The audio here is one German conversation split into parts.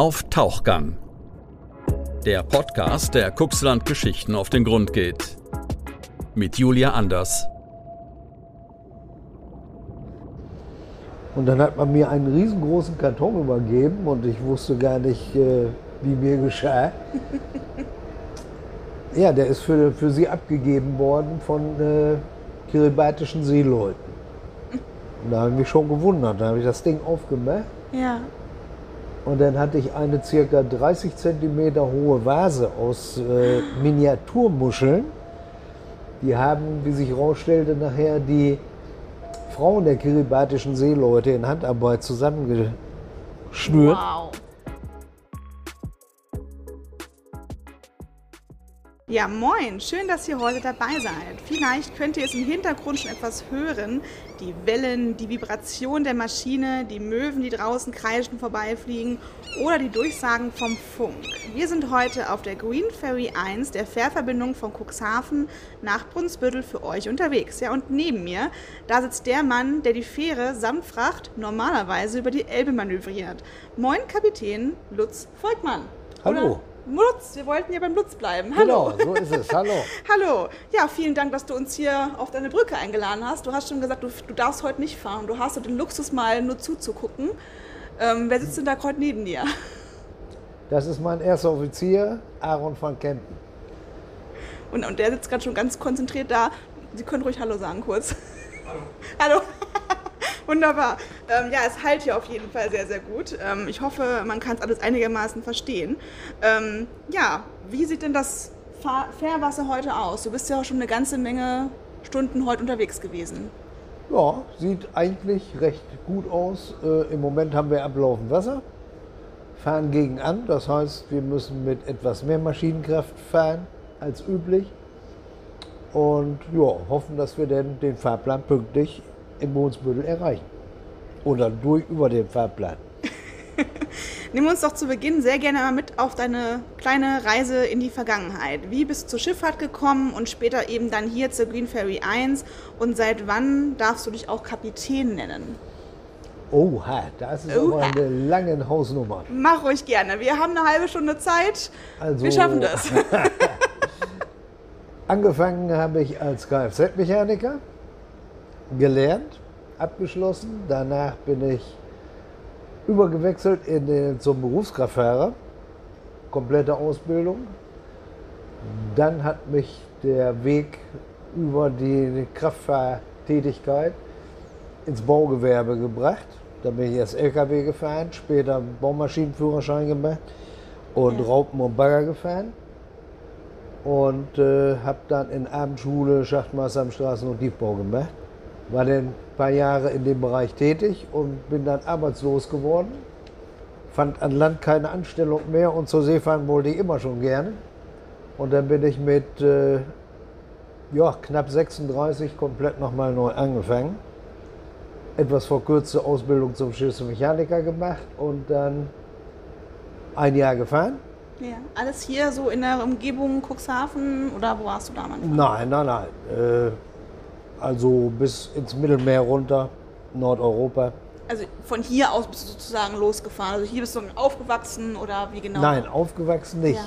Auf Tauchgang. Der Podcast, der Kuxland Geschichten auf den Grund geht. Mit Julia Anders. Und dann hat man mir einen riesengroßen Karton übergeben und ich wusste gar nicht, äh, wie mir geschah. ja, der ist für, für sie abgegeben worden von äh, kiribatischen Seeleuten. Und da habe ich mich schon gewundert. Da habe ich das Ding aufgemacht. Ja. Und dann hatte ich eine circa 30 Zentimeter hohe Vase aus äh, Miniaturmuscheln. Die haben, wie sich herausstellte, nachher die Frauen der kiribatischen Seeleute in Handarbeit zusammengeschnürt. Wow. Ja, moin, schön, dass ihr heute dabei seid. Vielleicht könnt ihr es im Hintergrund schon etwas hören. Die Wellen, die Vibration der Maschine, die Möwen, die draußen kreischen vorbeifliegen oder die Durchsagen vom Funk. Wir sind heute auf der Green Ferry 1 der Fährverbindung von Cuxhaven nach Brunsbüttel für euch unterwegs. Ja, und neben mir, da sitzt der Mann, der die Fähre samt Fracht normalerweise über die Elbe manövriert. Moin, Kapitän Lutz Volkmann. Hallo. Oder Lutz, wir wollten ja beim Lutz bleiben. Hallo. Genau, so ist es. Hallo. Hallo. Ja, vielen Dank, dass du uns hier auf deine Brücke eingeladen hast. Du hast schon gesagt, du, du darfst heute nicht fahren. Du hast den Luxus, mal nur zuzugucken. Ähm, wer sitzt denn da heute neben dir? Das ist mein erster Offizier, Aaron van Kempen. Und, und der sitzt gerade schon ganz konzentriert da. Sie können ruhig Hallo sagen kurz. Hallo. Hallo. Wunderbar. Ähm, ja, es halt hier auf jeden Fall sehr, sehr gut. Ähm, ich hoffe, man kann es alles einigermaßen verstehen. Ähm, ja, wie sieht denn das Fährwasser heute aus? Du bist ja auch schon eine ganze Menge Stunden heute unterwegs gewesen. Ja, sieht eigentlich recht gut aus. Äh, Im Moment haben wir ablaufend Wasser, fahren gegen an. Das heißt, wir müssen mit etwas mehr Maschinenkraft fahren als üblich. Und ja, hoffen, dass wir denn den Fahrplan pünktlich in Brunsbüttel erreichen. Oder durch über den Fahrplan. Nimm uns doch zu Beginn sehr gerne mal mit auf deine kleine Reise in die Vergangenheit. Wie bist du zur Schifffahrt gekommen und später eben dann hier zur Green Ferry 1? Und seit wann darfst du dich auch Kapitän nennen? Oha, das ist Oha. aber eine lange Hausnummer. Mach ruhig gerne. Wir haben eine halbe Stunde Zeit. Also- Wir schaffen das. Angefangen habe ich als Kfz-Mechaniker, gelernt, abgeschlossen. Danach bin ich übergewechselt in den, zum Berufskraftfahrer, komplette Ausbildung. Dann hat mich der Weg über die Kraftfahrtätigkeit ins Baugewerbe gebracht. Da bin ich erst LKW gefahren, später Baumaschinenführerschein gemacht und Ja. Raupen und Bagger gefahren. Und äh, habe dann in Abendschule Schachtmeister am Straßen- und Tiefbau gemacht. War dann ein paar Jahre in dem Bereich tätig und bin dann arbeitslos geworden. Fand an Land keine Anstellung mehr und zur See fahren wollte ich immer schon gerne. Und dann bin ich mit äh, ja, knapp 36 komplett nochmal neu angefangen. Etwas verkürzte Ausbildung zum Schiffsmechaniker gemacht und dann ein Jahr gefahren. ja. Alles hier so in der Umgebung Cuxhaven oder wo warst du damals? Nein, nein, nein. Äh, also bis ins Mittelmeer runter, Nordeuropa. Also von hier aus bist du sozusagen losgefahren. Also hier bist du aufgewachsen oder wie genau? Nein, aufgewachsen nicht. Ja.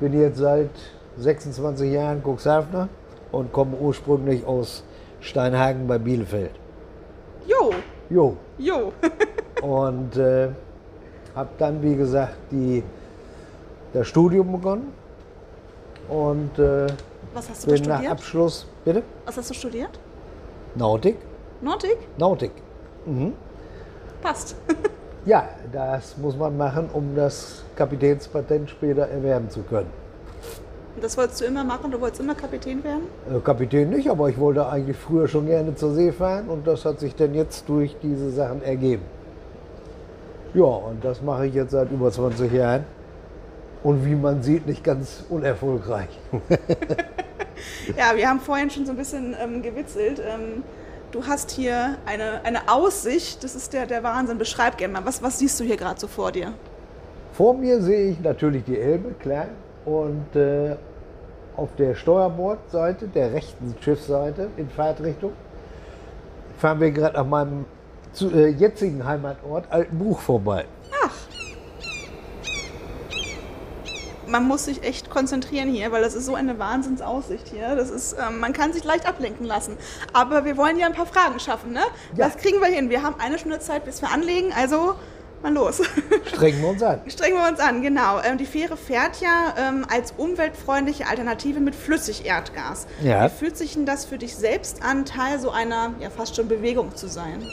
Bin jetzt seit 26 Jahren Cuxhavener und komme ursprünglich aus Steinhagen bei Bielefeld. Jo, Jo. jo. Und äh, habe dann, wie gesagt, die, das Studium begonnen. Und äh, Was hast du bin nach studiert? Abschluss, bitte? Was hast du studiert? Nautik? Nautik? Nautik. Passt. Ja, das muss man machen, um das Kapitänspatent später erwerben zu können. Und das wolltest du immer machen? Du wolltest immer Kapitän werden? Äh, Kapitän nicht, aber ich wollte eigentlich früher schon gerne zur See fahren und das hat sich dann jetzt durch diese Sachen ergeben. Ja, und das mache ich jetzt seit über 20 Jahren. Und wie man sieht, nicht ganz unerfolgreich. Ja, wir haben vorhin schon so ein bisschen ähm, gewitzelt. Ähm, du hast hier eine, eine Aussicht, das ist der, der Wahnsinn. Beschreib gerne mal, was, was siehst du hier gerade so vor dir? Vor mir sehe ich natürlich die Elbe, klar. Und äh, auf der Steuerbordseite, der rechten Schiffsseite in Fahrtrichtung, fahren wir gerade an meinem zu, äh, jetzigen Heimatort Altenbuch vorbei. Man muss sich echt konzentrieren hier, weil das ist so eine Wahnsinnsaussicht hier. Das ist, ähm, man kann sich leicht ablenken lassen. Aber wir wollen ja ein paar Fragen schaffen, ne? Ja. Das kriegen wir hin. Wir haben eine Stunde Zeit, bis wir anlegen, also mal los. Strengen wir uns an. Strengen wir uns an, genau. Ähm, die Fähre fährt ja ähm, als umweltfreundliche Alternative mit Flüssigerdgas. Ja. Wie fühlt sich denn das für dich selbst an, Teil so einer ja fast schon Bewegung zu sein?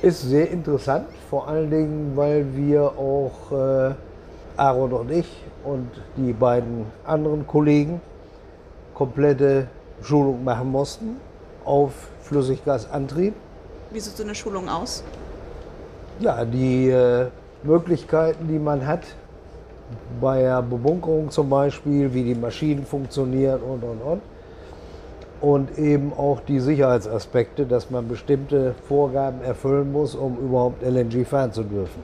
Ist sehr interessant, vor allen Dingen, weil wir auch äh, Aaron und ich und die beiden anderen Kollegen komplette Schulung machen mussten auf Flüssiggasantrieb. Wie sieht so eine Schulung aus? Ja, die äh, Möglichkeiten, die man hat, bei der Bebunkerung zum Beispiel, wie die Maschinen funktionieren und und und. Und eben auch die Sicherheitsaspekte, dass man bestimmte Vorgaben erfüllen muss, um überhaupt LNG fahren zu dürfen.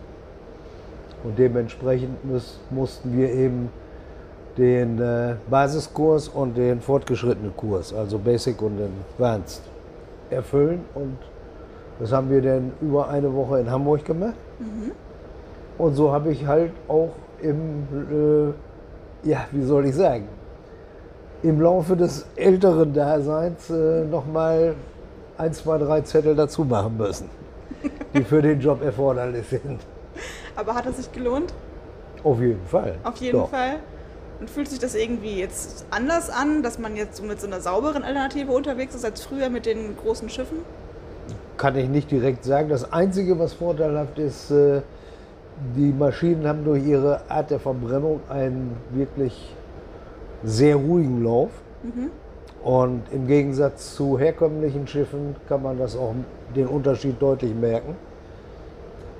Und dementsprechend müß, mussten wir eben den äh, Basiskurs und den fortgeschrittenen Kurs, also Basic und Advanced, erfüllen. Und das haben wir dann über eine Woche in Hamburg gemacht. Und so habe ich halt auch im, äh, ja, wie soll ich sagen, im Laufe des älteren Daseins äh, nochmal ein, zwei, drei Zettel dazu machen müssen, die für den Job erforderlich sind. Aber hat es sich gelohnt? Auf jeden Fall. Auf jeden Doch. Fall. Und fühlt sich das irgendwie jetzt anders an, dass man jetzt so mit so einer sauberen Alternative unterwegs ist als früher mit den großen Schiffen? Kann ich nicht direkt sagen. Das Einzige, was vorteilhaft ist, äh, die Maschinen haben durch ihre Art der Verbrennung einen wirklich sehr ruhigen Lauf. Und im Gegensatz zu herkömmlichen Schiffen kann man das auch den Unterschied deutlich merken,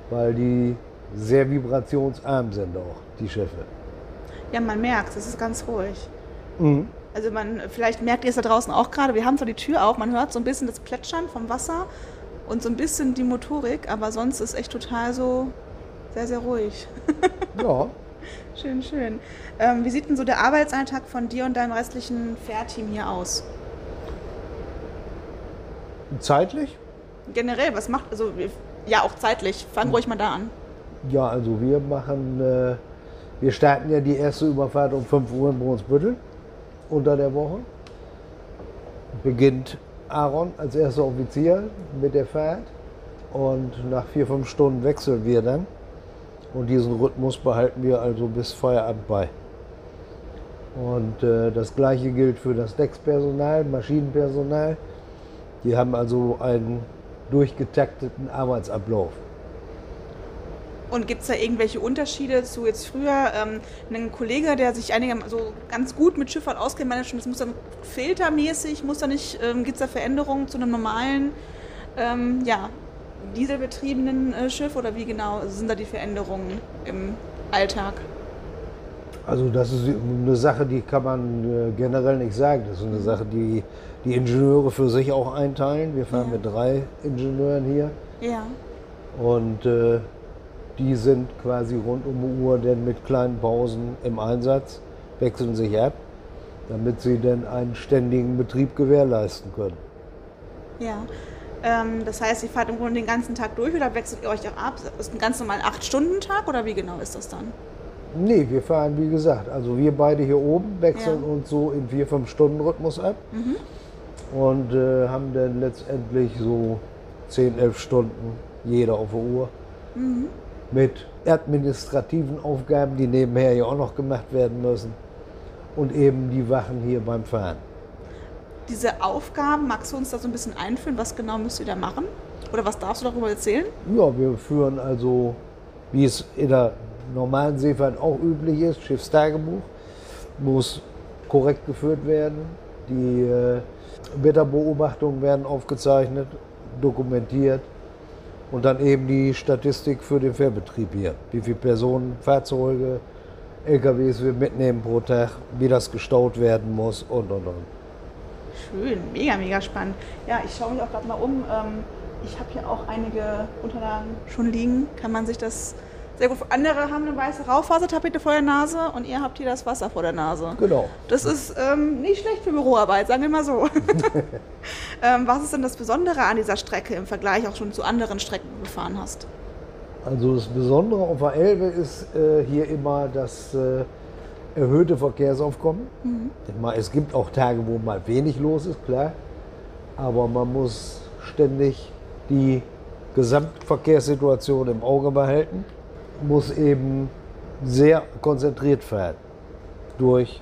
weil die sehr vibrationsarm sind auch, die Schiffe. Ja, man merkt, es ist ganz ruhig. Mhm. Also man, vielleicht merkt ihr es da draußen auch gerade, wir haben zwar die Tür auf, man hört so ein bisschen das Plätschern vom Wasser und so ein bisschen die Motorik, aber sonst ist echt total so sehr, sehr ruhig. Ja, Schön, schön. Ähm, wie sieht denn so der Arbeitsalltag von dir und deinem restlichen Fährteam hier aus? zeitlich? Generell, was macht, also ja, auch zeitlich, fang ruhig mal da an. Ja, also wir machen, äh, wir starten ja die erste Überfahrt um 5 Uhr in Brunsbüttel unter der Woche. Beginnt Aaron als erster Offizier mit der Fahrt und nach vier, fünf Stunden wechseln wir dann. Und diesen Rhythmus behalten wir also bis Feierabend bei. Und äh, das gleiche gilt für das Deckspersonal, Maschinenpersonal. Die haben also einen durchgetakteten Arbeitsablauf. Und gibt es da irgendwelche Unterschiede zu jetzt früher? Ähm, ein Kollege, der sich einigermaßen so ganz gut mit Schifffahrt auskennt, schon, das muss dann filtermäßig, muss da nicht, ähm, gibt es da Veränderungen zu einem normalen, ähm, ja, dieselbetriebenen äh, Schiff oder wie genau sind da die Veränderungen im Alltag? Also das ist eine Sache, die kann man äh, generell nicht sagen. Das ist eine Sache, die die Ingenieure für sich auch einteilen. Wir fahren Ja. mit drei Ingenieuren hier Ja. und äh, die sind quasi rund um die Uhr denn mit kleinen Pausen im Einsatz, wechseln sich ab, damit sie dann einen ständigen Betrieb gewährleisten können. Ja. Ähm, das heißt, ihr fahrt im Grunde den ganzen Tag durch oder wechselt ihr euch auch ab? Ist ein ganz normal 8-Stunden-Tag oder wie genau ist das dann? Nee, wir fahren wie gesagt, also wir beide hier oben wechseln Ja. uns so in vier, fünf Stunden Rhythmus ab und äh, haben dann letztendlich so 10, 11 Stunden jeder auf der Uhr mit administrativen Aufgaben, die nebenher ja auch noch gemacht werden müssen und eben die Wachen hier beim Fahren. Diese Aufgaben, magst du uns da so ein bisschen einführen? Was genau müsst ihr da machen? Oder was darfst du darüber erzählen? Ja, wir führen also, wie es in der normalen Seefahrt auch üblich ist, Schiffstagebuch, muss korrekt geführt werden. Die äh, Wetterbeobachtungen werden aufgezeichnet, dokumentiert und dann eben die Statistik für den Fährbetrieb hier. Wie viele Personen, Fahrzeuge, LKWs wir mitnehmen pro Tag, wie das gestaut werden muss und und und. Schön, mega, mega spannend. Ja, ich schaue mich auch gerade mal um. Ähm, ich habe hier auch einige Unterlagen schon liegen. Kann man sich das sehr gut. Andere haben eine weiße Raufasertapete vor der Nase und ihr habt hier das Wasser vor der Nase. Genau. Das ist ähm, nicht schlecht für Büroarbeit, sagen wir mal so. ähm, was ist denn das Besondere an dieser Strecke im Vergleich auch schon zu anderen Strecken, die du gefahren hast? Also das Besondere auf der Elbe ist äh, hier immer das äh, erhöhte Verkehrsaufkommen. Meine, es gibt auch Tage, wo mal wenig los ist, klar. Aber man muss ständig die Gesamtverkehrssituation im Auge behalten, muss eben sehr konzentriert fahren. Durch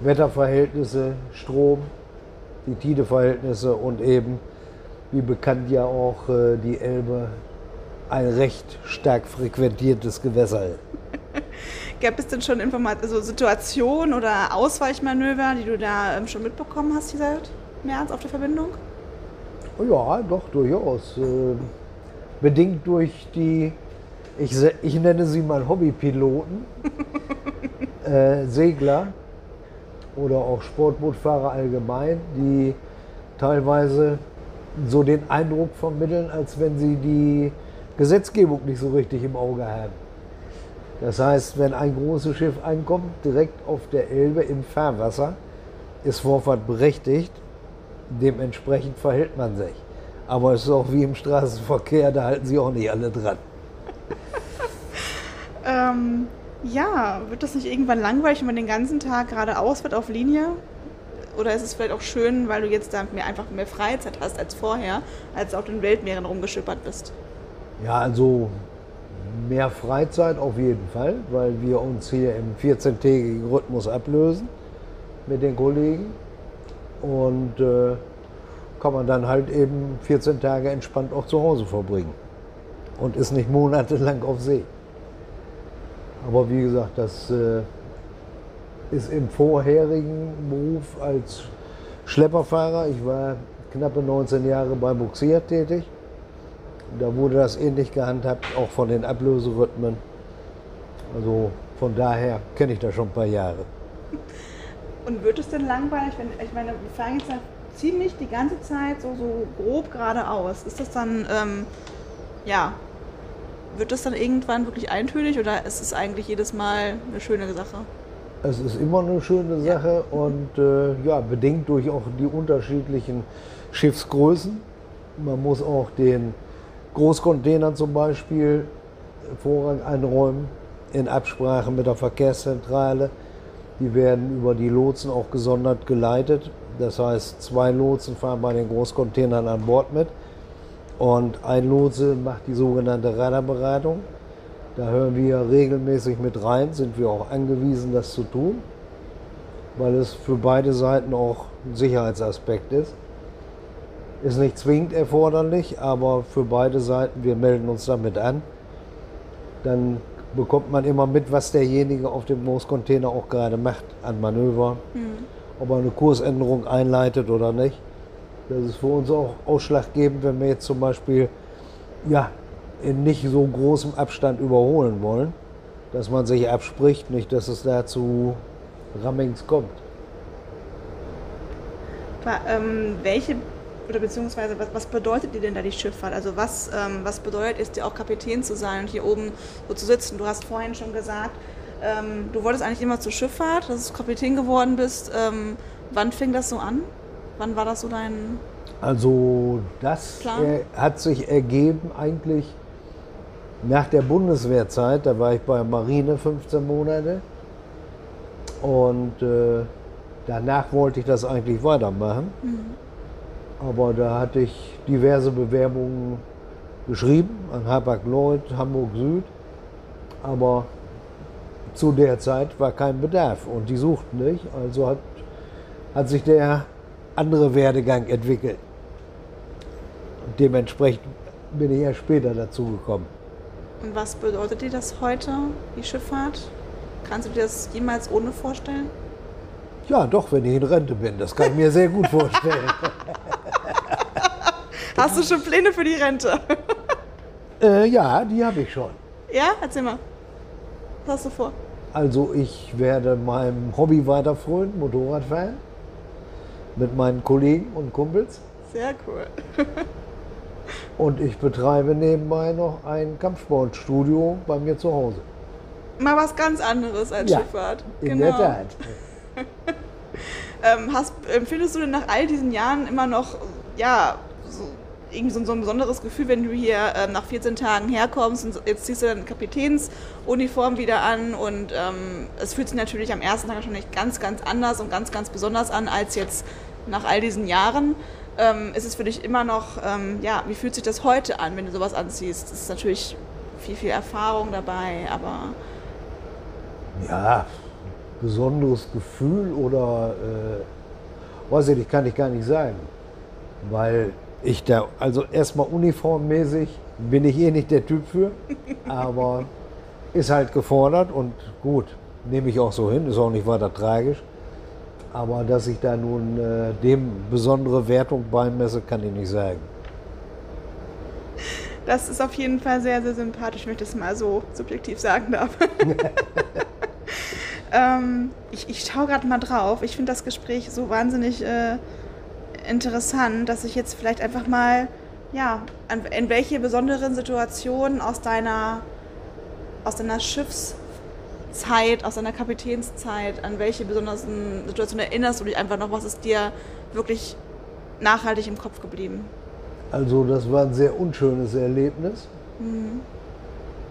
Wetterverhältnisse, Strom, die Tideverhältnisse und eben, wie bekannt ja auch äh, die Elbe ein recht stark frequentiertes Gewässer. Gab es denn schon Informat also Situationen oder Ausweichmanöver, die du da ähm, schon mitbekommen hast hier seit März auf der Verbindung? Ja, doch, durchaus. Äh, bedingt durch die, ich, ich nenne sie mal Hobbypiloten, äh, Segler oder auch Sportbootfahrer allgemein, die teilweise so den Eindruck vermitteln, als wenn sie die Gesetzgebung nicht so richtig im Auge haben. Das heißt, wenn ein großes Schiff einkommt, direkt auf der Elbe im Fahrwasser, ist Vorfahrt berechtigt. Dementsprechend verhält man sich. Aber es ist auch wie im Straßenverkehr, da halten sich auch nicht alle dran. Ähm, ja, wird das nicht irgendwann langweilig, wenn man den ganzen Tag geradeaus wird auf Linie? Oder ist es vielleicht auch schön, weil du jetzt da mehr, einfach mehr Freizeit hast als vorher, als du auf den Weltmeeren rumgeschippert bist? Ja, also mehr Freizeit auf jeden Fall, weil wir uns hier im 14-tägigen Rhythmus ablösen mit den Kollegen. Und äh, kann man dann halt eben 14 Tage entspannt auch zu Hause verbringen. Und ist nicht monatelang auf See. Aber wie gesagt, das äh, ist im vorherigen Beruf als Schlepperfahrer. Ich war knappe 19 Jahre beim Buxier tätig. Da wurde das ähnlich gehandhabt, auch von den Ablöserhythmen. Also von daher kenne ich das schon ein paar Jahre. Und wird es denn langweilig, wenn, ich meine, wir fahren jetzt ja ziemlich die ganze Zeit so, so grob geradeaus. Ist das dann, ähm, ja, wird das dann irgendwann wirklich eintönig oder ist es eigentlich jedes Mal eine schöne Sache? Es ist immer eine schöne Sache und äh, ja, bedingt durch auch die unterschiedlichen Schiffsgrößen. Man muss auch den Großcontainern zum Beispiel Vorrang einräumen in Absprache mit der Verkehrszentrale. Die werden über die Lotsen auch gesondert geleitet. Das heißt, zwei Lotsen fahren bei den Großcontainern an Bord mit und ein Lotse macht die sogenannte Radarbereitung. Da hören wir regelmäßig mit rein, sind wir auch angewiesen, das zu tun, weil es für beide Seiten auch ein Sicherheitsaspekt ist. Ist nicht zwingend erforderlich, aber für beide Seiten, wir melden uns damit an. Dann bekommt man immer mit, was derjenige auf dem Großcontainer auch gerade macht an Manöver. Ob er eine Kursänderung einleitet oder nicht. Das ist für uns auch ausschlaggebend, wenn wir jetzt zum Beispiel ja, in nicht so großem Abstand überholen wollen, dass man sich abspricht, nicht dass es da zu Rammings kommt. Wa- Ähm, welche oder beziehungsweise was, was bedeutet dir denn da die Schifffahrt? Also was, ähm, was bedeutet es dir auch Kapitän zu sein und hier oben so zu sitzen? Du hast vorhin schon gesagt, ähm, du wolltest eigentlich immer zur Schifffahrt, dass du Kapitän geworden bist. Ähm, wann fing das so an? Wann war das so dein... Also das äh, hat sich ergeben eigentlich nach der Bundeswehrzeit. Da war ich bei der Marine 15 Monate und äh, danach wollte ich das eigentlich weitermachen. Aber da hatte ich diverse Bewerbungen geschrieben an Hapag-Lloyd, Hamburg Süd. Aber zu der Zeit war kein Bedarf und die suchten nicht. Also hat, hat sich der andere Werdegang entwickelt. Und dementsprechend bin ich erst später dazu gekommen. Und was bedeutet dir das heute, die Schifffahrt? Kannst du dir das jemals ohne vorstellen? Ja, doch, wenn ich in Rente bin, das kann ich mir sehr gut vorstellen. Hast du schon Pläne für die Rente? äh, ja, die habe ich schon. ja, erzähl mal. Was hast du vor? Also ich werde meinem Hobby weiter frönen, Motorradfahren, mit meinen Kollegen und Kumpels. Sehr cool. Und ich betreibe nebenbei noch ein Kampfsportstudio bei mir zu Hause. Mal was ganz anderes als Ja, Schifffahrt. In der Tat. Ähm, hast, empfindest du denn nach all diesen Jahren immer noch, ja, so irgendwie so, so ein besonderes Gefühl, wenn du hier ähm, nach 14 Tagen herkommst und jetzt ziehst du dann Kapitänsuniform wieder an und ähm, es fühlt sich natürlich am ersten Tag wahrscheinlich ganz, ganz anders und ganz, ganz besonders an als jetzt nach all diesen Jahren. Ähm, ist es für dich immer noch, ähm, ja, wie fühlt sich das heute an, wenn du sowas anziehst? Es ist natürlich viel, viel Erfahrung dabei, aber... Ja, besonderes Gefühl oder, äh, weiß ich nicht, kann ich gar nicht sagen. Weil ich da, also erstmal uniformmäßig bin ich eh nicht der Typ für, aber ist halt gefordert und gut, nehme ich auch so hin, ist auch nicht weiter tragisch. Aber dass ich da nun äh, dem besondere Wertung beimesse, kann ich nicht sagen. Das ist auf jeden Fall sehr, sehr sympathisch, wenn ich das mal so subjektiv sagen darf. ähm, ich, ich schaue gerade mal drauf. Ich finde das Gespräch so wahnsinnig äh, interessant, dass ich jetzt vielleicht einfach mal, ja, in welche besonderen Situationen aus deiner, aus deiner Schiffszeit, aus deiner Kapitänszeit, an welche besonderen Situationen erinnerst du dich einfach noch? Was ist dir wirklich nachhaltig im Kopf geblieben? Also das war ein sehr unschönes Erlebnis. Mhm.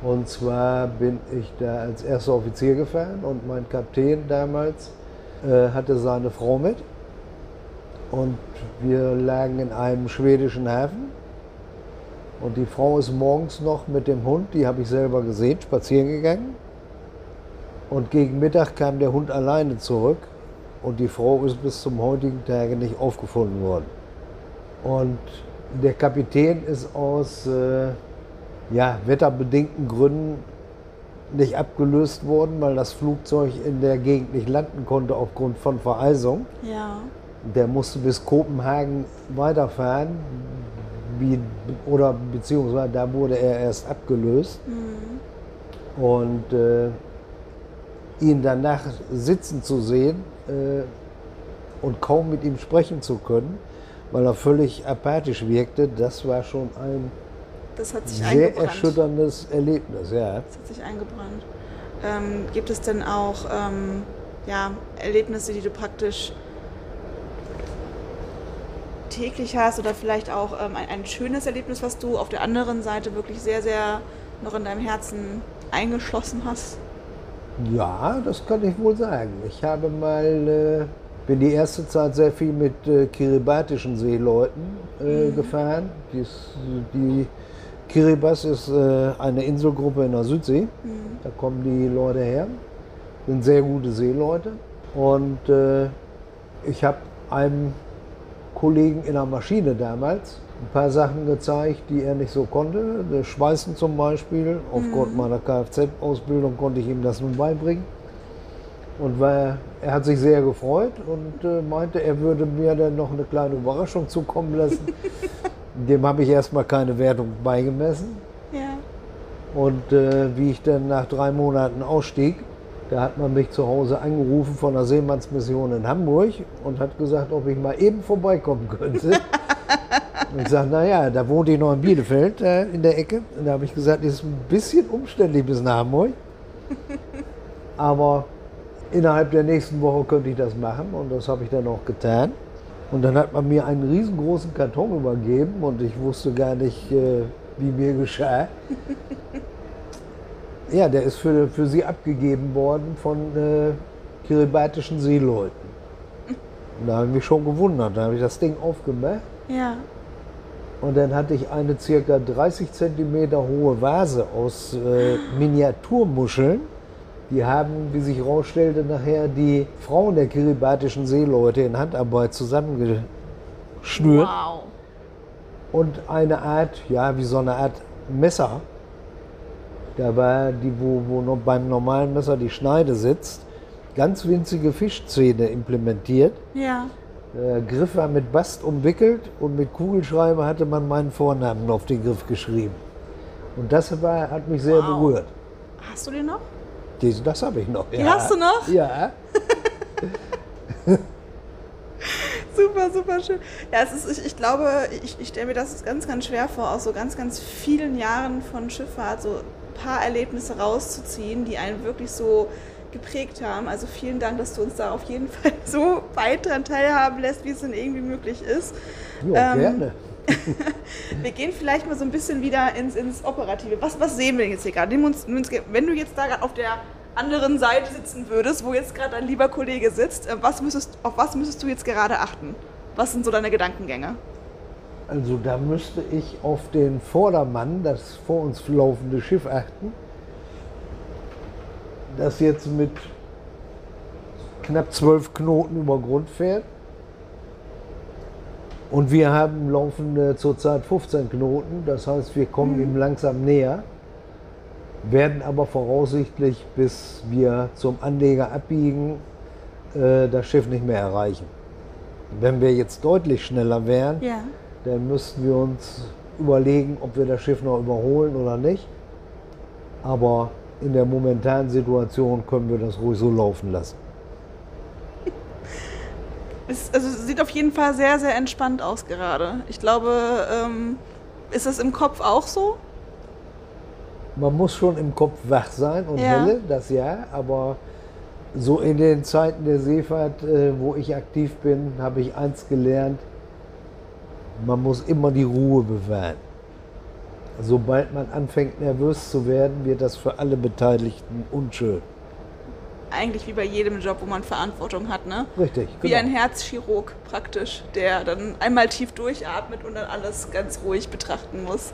Und zwar bin ich da als erster Offizier gefahren und mein Kapitän damals äh, hatte seine Frau mit. Und wir lagen in einem schwedischen Hafen. Und die Frau ist morgens noch mit dem Hund, die habe ich selber gesehen, spazieren gegangen. Und gegen Mittag kam der Hund alleine zurück. Und die Frau ist bis zum heutigen Tage nicht aufgefunden worden. Und der Kapitän ist aus äh, ja, wetterbedingten Gründen nicht abgelöst worden, weil das Flugzeug in der Gegend nicht landen konnte aufgrund von Vereisung. Ja. Der musste bis Kopenhagen weiterfahren, wie, oder beziehungsweise da wurde er erst abgelöst. Mhm. Und äh, ihn danach sitzen zu sehen äh, und kaum mit ihm sprechen zu können, weil er völlig apathisch wirkte, das war schon ein sehr erschütterndes Erlebnis. Ja. Das hat sich eingebrannt. Ähm, gibt es denn auch ähm, ja, Erlebnisse, die du praktisch täglich hast oder vielleicht auch ähm, ein, ein, schönes Erlebnis, was du auf der anderen Seite wirklich sehr, sehr noch in deinem Herzen eingeschlossen hast? Ja, das kann ich wohl sagen. Ich habe mal, äh, bin die erste Zeit sehr viel mit äh, kiribatischen Seeleuten äh, mhm. gefahren. Dies, die Kiribati ist äh, eine Inselgruppe in der Südsee. Mhm. Da kommen die Leute her. Sind sehr gute Seeleute. Und äh, ich habe einem Kollegen in der Maschine damals ein paar Sachen gezeigt, die er nicht so konnte. Das Schweißen zum Beispiel. Aufgrund mhm. meiner Kfz-Ausbildung konnte ich ihm das nun beibringen. Und war, er hat sich sehr gefreut und äh, meinte, er würde mir dann noch eine kleine Überraschung zukommen lassen. Dem habe ich erstmal keine Wertung beigemessen. Ja. Und äh, wie ich dann nach drei Monaten ausstieg, da hat man mich zu Hause angerufen von der Seemannsmission in Hamburg und hat gesagt, ob ich mal eben vorbeikommen könnte. und ich sage, naja, da wohnt ich noch in Bielefeld äh, in der Ecke. Und da habe ich gesagt, es ist ein bisschen umständlich bis nach Hamburg. Aber innerhalb der nächsten Woche könnte ich das machen und das habe ich dann auch getan. Und dann hat man mir einen riesengroßen Karton übergeben und ich wusste gar nicht, äh, wie mir geschah. Ja, der ist für, für sie abgegeben worden von äh, kiribatischen Seeleuten. Und da habe ich mich schon gewundert. Da habe ich das Ding aufgemacht. Ja. Und dann hatte ich eine circa 30 Zentimeter hohe Vase aus äh, Miniaturmuscheln. Die haben, wie sich herausstellte, nachher die Frauen der kiribatischen Seeleute in Handarbeit zusammengeschnürt. Wow. Und eine Art, ja, wie so eine Art Messer da war die, wo, wo noch beim normalen Messer die Schneide sitzt, ganz winzige Fischzähne implementiert. Ja. Der Griff war mit Bast umwickelt und mit Kugelschreiber hatte man meinen Vornamen auf den Griff geschrieben. Und das war, hat mich sehr wow. berührt. Hast du den noch? Das, das habe ich noch. Ja. Die hast du noch? Ja. super, super schön. Ja, es ist, ich, ich glaube, ich, ich stelle mir das ganz, ganz schwer vor, aus so ganz, ganz vielen Jahren von Schifffahrt, so paar Erlebnisse rauszuziehen, die einen wirklich so geprägt haben. Also vielen Dank, dass du uns da auf jeden Fall so weit daran teilhaben lässt, wie es denn irgendwie möglich ist. Ja, ähm, gerne. Wir gehen vielleicht mal so ein bisschen wieder ins, ins Operative. Was, was sehen wir denn jetzt hier gerade? Wenn du jetzt da gerade auf der anderen Seite sitzen würdest, wo jetzt gerade dein lieber Kollege sitzt, äh, was müsstest, auf was müsstest du jetzt gerade achten? Was sind so deine Gedankengänge? Also da müsste ich auf den Vordermann, das vor uns laufende Schiff achten, das jetzt mit knapp zwölf Knoten über Grund fährt. Und wir haben laufende zurzeit 15 Knoten, das heißt, wir kommen ihm langsam näher, werden aber voraussichtlich, bis wir zum Anleger abbiegen, äh, das Schiff nicht mehr erreichen. Wenn wir jetzt deutlich schneller wären, Ja. Dann müssten wir uns überlegen, ob wir das Schiff noch überholen oder nicht. Aber in der momentanen Situation können wir das ruhig so laufen lassen. Es, also es sieht auf jeden Fall sehr, sehr entspannt aus gerade. Ich glaube, ähm, ist das im Kopf auch so? Man muss schon im Kopf wach sein und Ja. helle, das ja, aber so in den Zeiten der Seefahrt, äh, wo ich aktiv bin, habe ich eins gelernt, man muss immer die Ruhe bewahren. Sobald man anfängt nervös zu werden, wird das für alle Beteiligten unschön. Eigentlich wie bei jedem Job, wo man Verantwortung hat, ne? Richtig, Wie genau. ein Herzchirurg praktisch, der dann einmal tief durchatmet und dann alles ganz ruhig betrachten muss.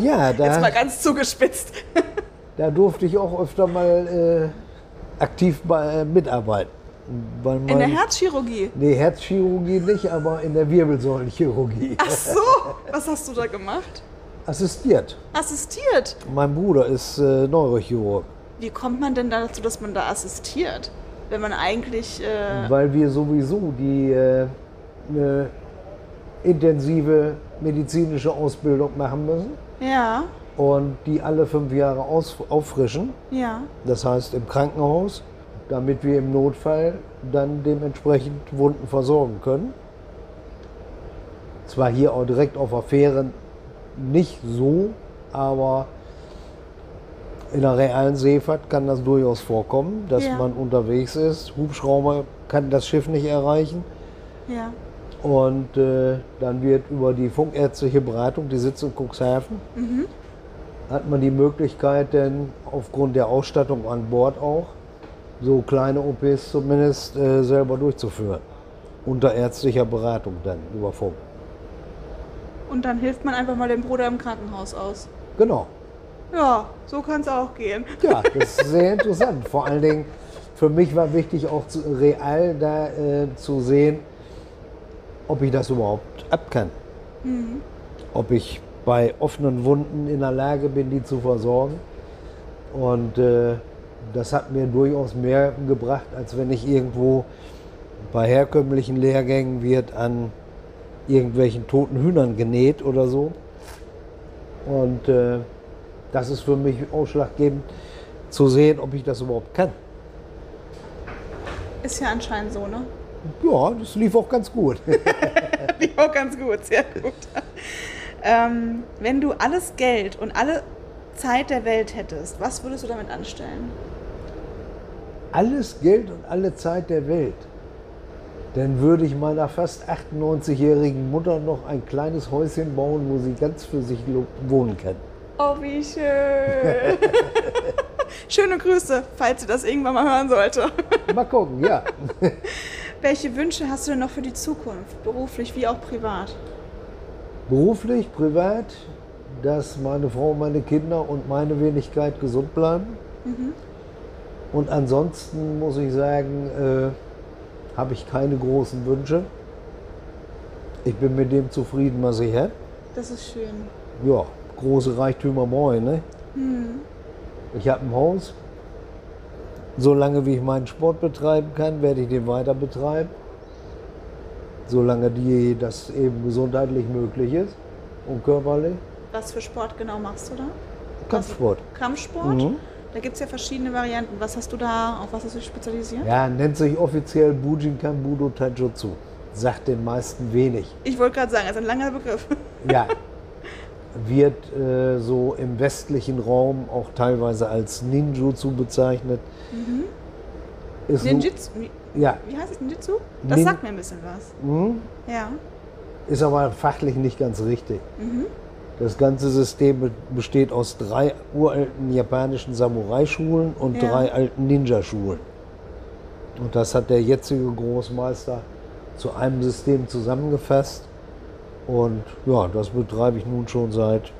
Ja, Jetzt da, mal ganz zugespitzt. Da durfte ich auch öfter mal äh, aktiv bei, äh, mitarbeiten. Weil In der Herzchirurgie. Nee, Herzchirurgie nicht, aber in der Wirbelsäulenchirurgie. Ach so, was hast du da gemacht? Assistiert. Assistiert. Mein Bruder ist äh, Neurochirurg, Wie kommt man denn dazu, dass man da assistiert? Wenn man eigentlich. Äh, weil wir sowieso die äh, eine intensive medizinische Ausbildung machen müssen ja, und die alle fünf Jahre aus, auffrischen. ja. Das heißt im Krankenhaus, damit wir im Notfall dann dementsprechend Wunden versorgen können. Zwar hier auch direkt auf der Fähre nicht so, aber in der realen Seefahrt kann das durchaus vorkommen, dass Ja. man unterwegs ist. Hubschrauber kann das Schiff nicht erreichen. Ja. Und äh, dann wird über die funkärztliche Beratung, die sitzt in Cuxhaven, hat man die Möglichkeit, denn aufgrund der Ausstattung an Bord auch, so kleine OPs zumindest äh, selber durchzuführen. Unter ärztlicher Beratung dann über Funk. Und dann hilft man einfach mal dem Bruder im Krankenhaus aus. Genau. Ja, so kann es auch gehen. Ja, das ist sehr interessant. Vor allen Dingen, für mich war wichtig auch zu, real da äh, zu sehen, ob ich das überhaupt ab kann. Ob ich bei offenen Wunden in der Lage bin, die zu versorgen. Und äh, das hat mir durchaus mehr gebracht, als wenn ich irgendwo bei herkömmlichen Lehrgängen wird an irgendwelchen toten Hühnern genäht oder so. Und äh, das ist für mich ausschlaggebend zu sehen, ob ich das überhaupt kann. Ist ja anscheinend so, ne? Ja, das lief auch ganz gut. Die auch ganz gut, sehr gut. Ähm, wenn du alles Geld und alle Zeit der Welt hättest, was würdest du damit anstellen? Alles Geld und alle Zeit der Welt. Dann würde ich meiner fast 98-jährigen Mutter noch ein kleines Häuschen bauen, wo sie ganz für sich wohnen kann. Oh, wie schön. Schöne Grüße, falls sie das irgendwann mal hören sollte. Mal gucken, ja. Welche Wünsche hast du denn noch für die Zukunft, beruflich wie auch privat? Beruflich, privat, dass meine Frau, meine Kinder und meine Wenigkeit gesund bleiben. Und ansonsten muss ich sagen, äh, habe ich keine großen Wünsche. Ich bin mit dem zufrieden, was ich habe. Das ist schön. Ja, große Reichtümer moin, ne? Ich habe ein Haus. Solange wie ich meinen Sport betreiben kann, werde ich den weiter betreiben. Solange die, das eben gesundheitlich möglich ist und körperlich. Was für Sport genau machst du da? Kampfsport. Kampfsport? Mhm. Da gibt es ja verschiedene Varianten. Was hast du da, auf was hast du dich spezialisiert? Ja, nennt sich offiziell Bujinkan Budo Taijutsu. Sagt den meisten wenig. Ich wollte gerade sagen, das ist ein langer Begriff. Ja. Wird äh, so im westlichen Raum auch teilweise als Ninjutsu bezeichnet. Ist so- Ninjitsu. Wie, Ja, wie heißt es Ninjitsu? Das Nin- sagt mir ein bisschen was. mhm. Ja. ist aber fachlich nicht ganz richtig. Das ganze System besteht aus drei uralten japanischen Samurai-Schulen und Ja. drei alten Ninja-Schulen. Und das hat der jetzige Großmeister zu einem System zusammengefasst. Und ja, das betreibe ich nun schon seit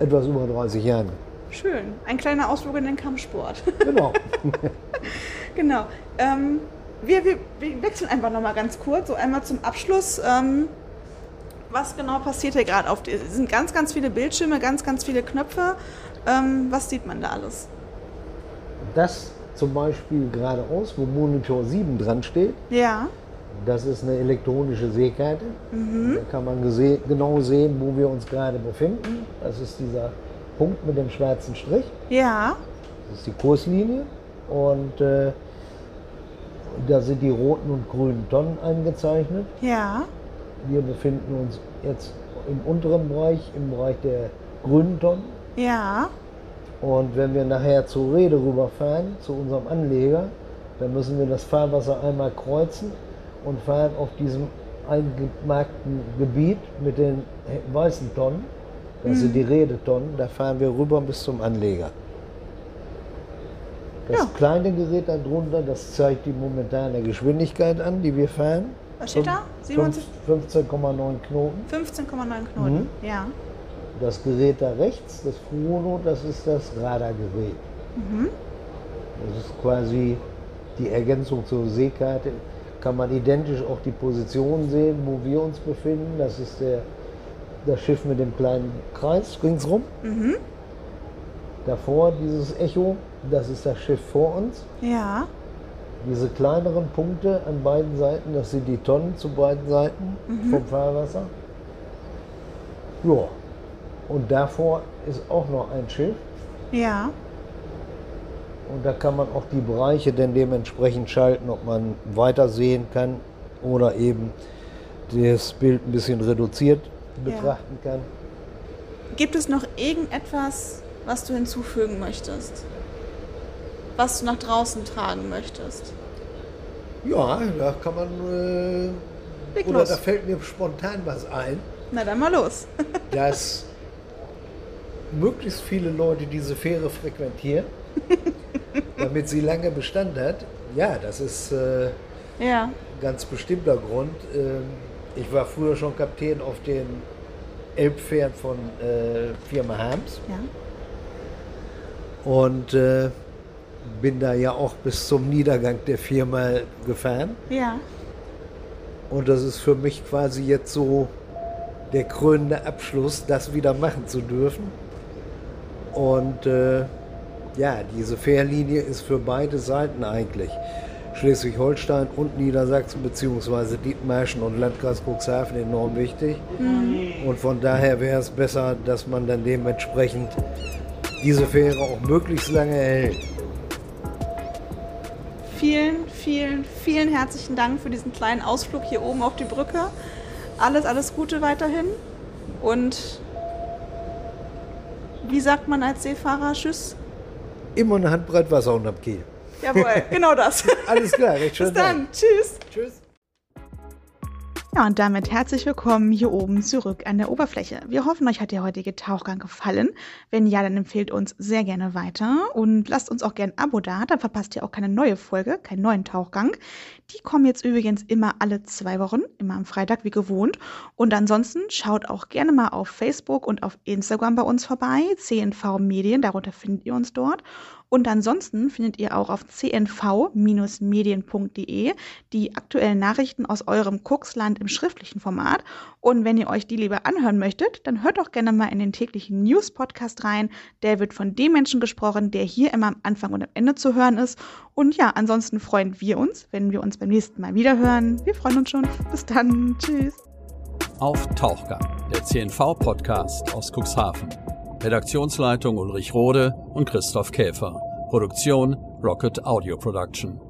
etwas über 30 Jahren. Schön. Ein kleiner Ausflug in den Kampfsport. Genau. genau. Ähm, wir, wir, wir wechseln einfach nochmal ganz kurz, so einmal zum Abschluss. Ähm, was genau passiert hier gerade auf? Es sind ganz, ganz viele Bildschirme, ganz, ganz viele Knöpfe. Ähm, was sieht man da alles? Das zum Beispiel geradeaus, wo Monitor 7 dran steht, Ja. das ist eine elektronische Seekarte. Da kann man genau sehen, wo wir uns gerade befinden. Das ist dieser Punkt mit dem schwarzen Strich. Ja. Das ist die Kurslinie. Und äh, da sind die roten und grünen Tonnen eingezeichnet. Ja. Wir befinden uns jetzt im unteren Bereich, im Bereich der grünen Tonnen. Ja. Und wenn wir nachher zur Rede rüberfahren, zu unserem Anleger, dann müssen wir das Fahrwasser einmal kreuzen und fahren auf diesem eingemarkten Gebiet mit den weißen Tonnen, das sind die Redetonnen, da fahren wir rüber bis zum Anleger. Das Ja. kleine Gerät darunter, das zeigt die momentane Geschwindigkeit an, die wir fahren. Was steht da? Fünf- 27? 15,9 Knoten. 15,9 Knoten. Ja. Das Gerät da rechts, das Furono, das ist das Radargerät. Das ist quasi die Ergänzung zur Seekarte. Kann man identisch auch die Position sehen, wo wir uns befinden. Das ist der, das Schiff mit dem kleinen Kreis ringsrum. Davor dieses Echo, das ist das Schiff vor uns. Ja. Diese kleineren Punkte an beiden Seiten, das sind die Tonnen zu beiden Seiten vom Fahrwasser. Ja. Und davor ist auch noch ein Schiff. Ja. Und da kann man auch die Bereiche dann dementsprechend schalten, ob man weiter sehen kann oder eben das Bild ein bisschen reduziert Ja. betrachten kann. Gibt es noch irgendetwas, was du hinzufügen möchtest? Was du nach draußen tragen möchtest? Ja, da kann man. Äh, oder los. da fällt mir spontan was ein, Na dann mal los. dass möglichst viele Leute diese Fähre frequentieren, damit sie lange Bestand hat. Ja, das ist. Äh, ja. ganz bestimmter Grund. Ähm, Ich war früher schon Kapitän auf den Elbpferd von äh, Firma Harms Ja. und äh, bin da ja auch bis zum Niedergang der Firma gefahren. Ja. Und das ist für mich quasi jetzt so der krönende Abschluss, das wieder machen zu dürfen. Und äh, ja, diese Fährlinie ist für beide Seiten eigentlich. Schleswig-Holstein und Niedersachsen beziehungsweise Dithmarschen und Landkreis Cuxhaven enorm wichtig. Und von daher wäre es besser, dass man dann dementsprechend diese Fähre auch möglichst lange erhält. Vielen, vielen, vielen herzlichen Dank für diesen kleinen Ausflug hier oben auf die Brücke. Alles, alles Gute weiterhin. Und wie sagt man als Seefahrer? Tschüss. Immer eine Handbreit Wasser unterm Kiel. Jawohl, genau das. Alles klar, recht schön. Bis dann. Tschüss. Tschüss. Ja, und damit herzlich willkommen hier oben zurück an der Oberfläche. Wir hoffen, euch hat der heutige Tauchgang gefallen. Wenn ja, dann empfehlt uns sehr gerne weiter und lasst uns auch gerne ein Abo da, dann verpasst ihr auch keine neue Folge, keinen neuen Tauchgang. Die kommen jetzt übrigens immer alle zwei Wochen, immer am Freitag wie gewohnt. Und ansonsten schaut auch gerne mal auf Facebook und auf Instagram bei uns vorbei, CNV Medien, darunter findet ihr uns dort. Und ansonsten findet ihr auch auf cnv-medien.de die aktuellen Nachrichten aus eurem Kuxland im schriftlichen Format. Und wenn ihr euch die lieber anhören möchtet, dann hört doch gerne mal in den täglichen News-Podcast rein. Der wird von dem Menschen gesprochen, der hier immer am Anfang und am Ende zu hören ist. Und ja, ansonsten freuen wir uns, wenn wir uns beim nächsten Mal wieder hören. Wir freuen uns schon. Bis dann. Tschüss. Auf Tauchgang, der CNV-Podcast aus Cuxhaven. Redaktionsleitung Ulrich Rode und Christoph Käfer. Produktion Rocket Audio Production.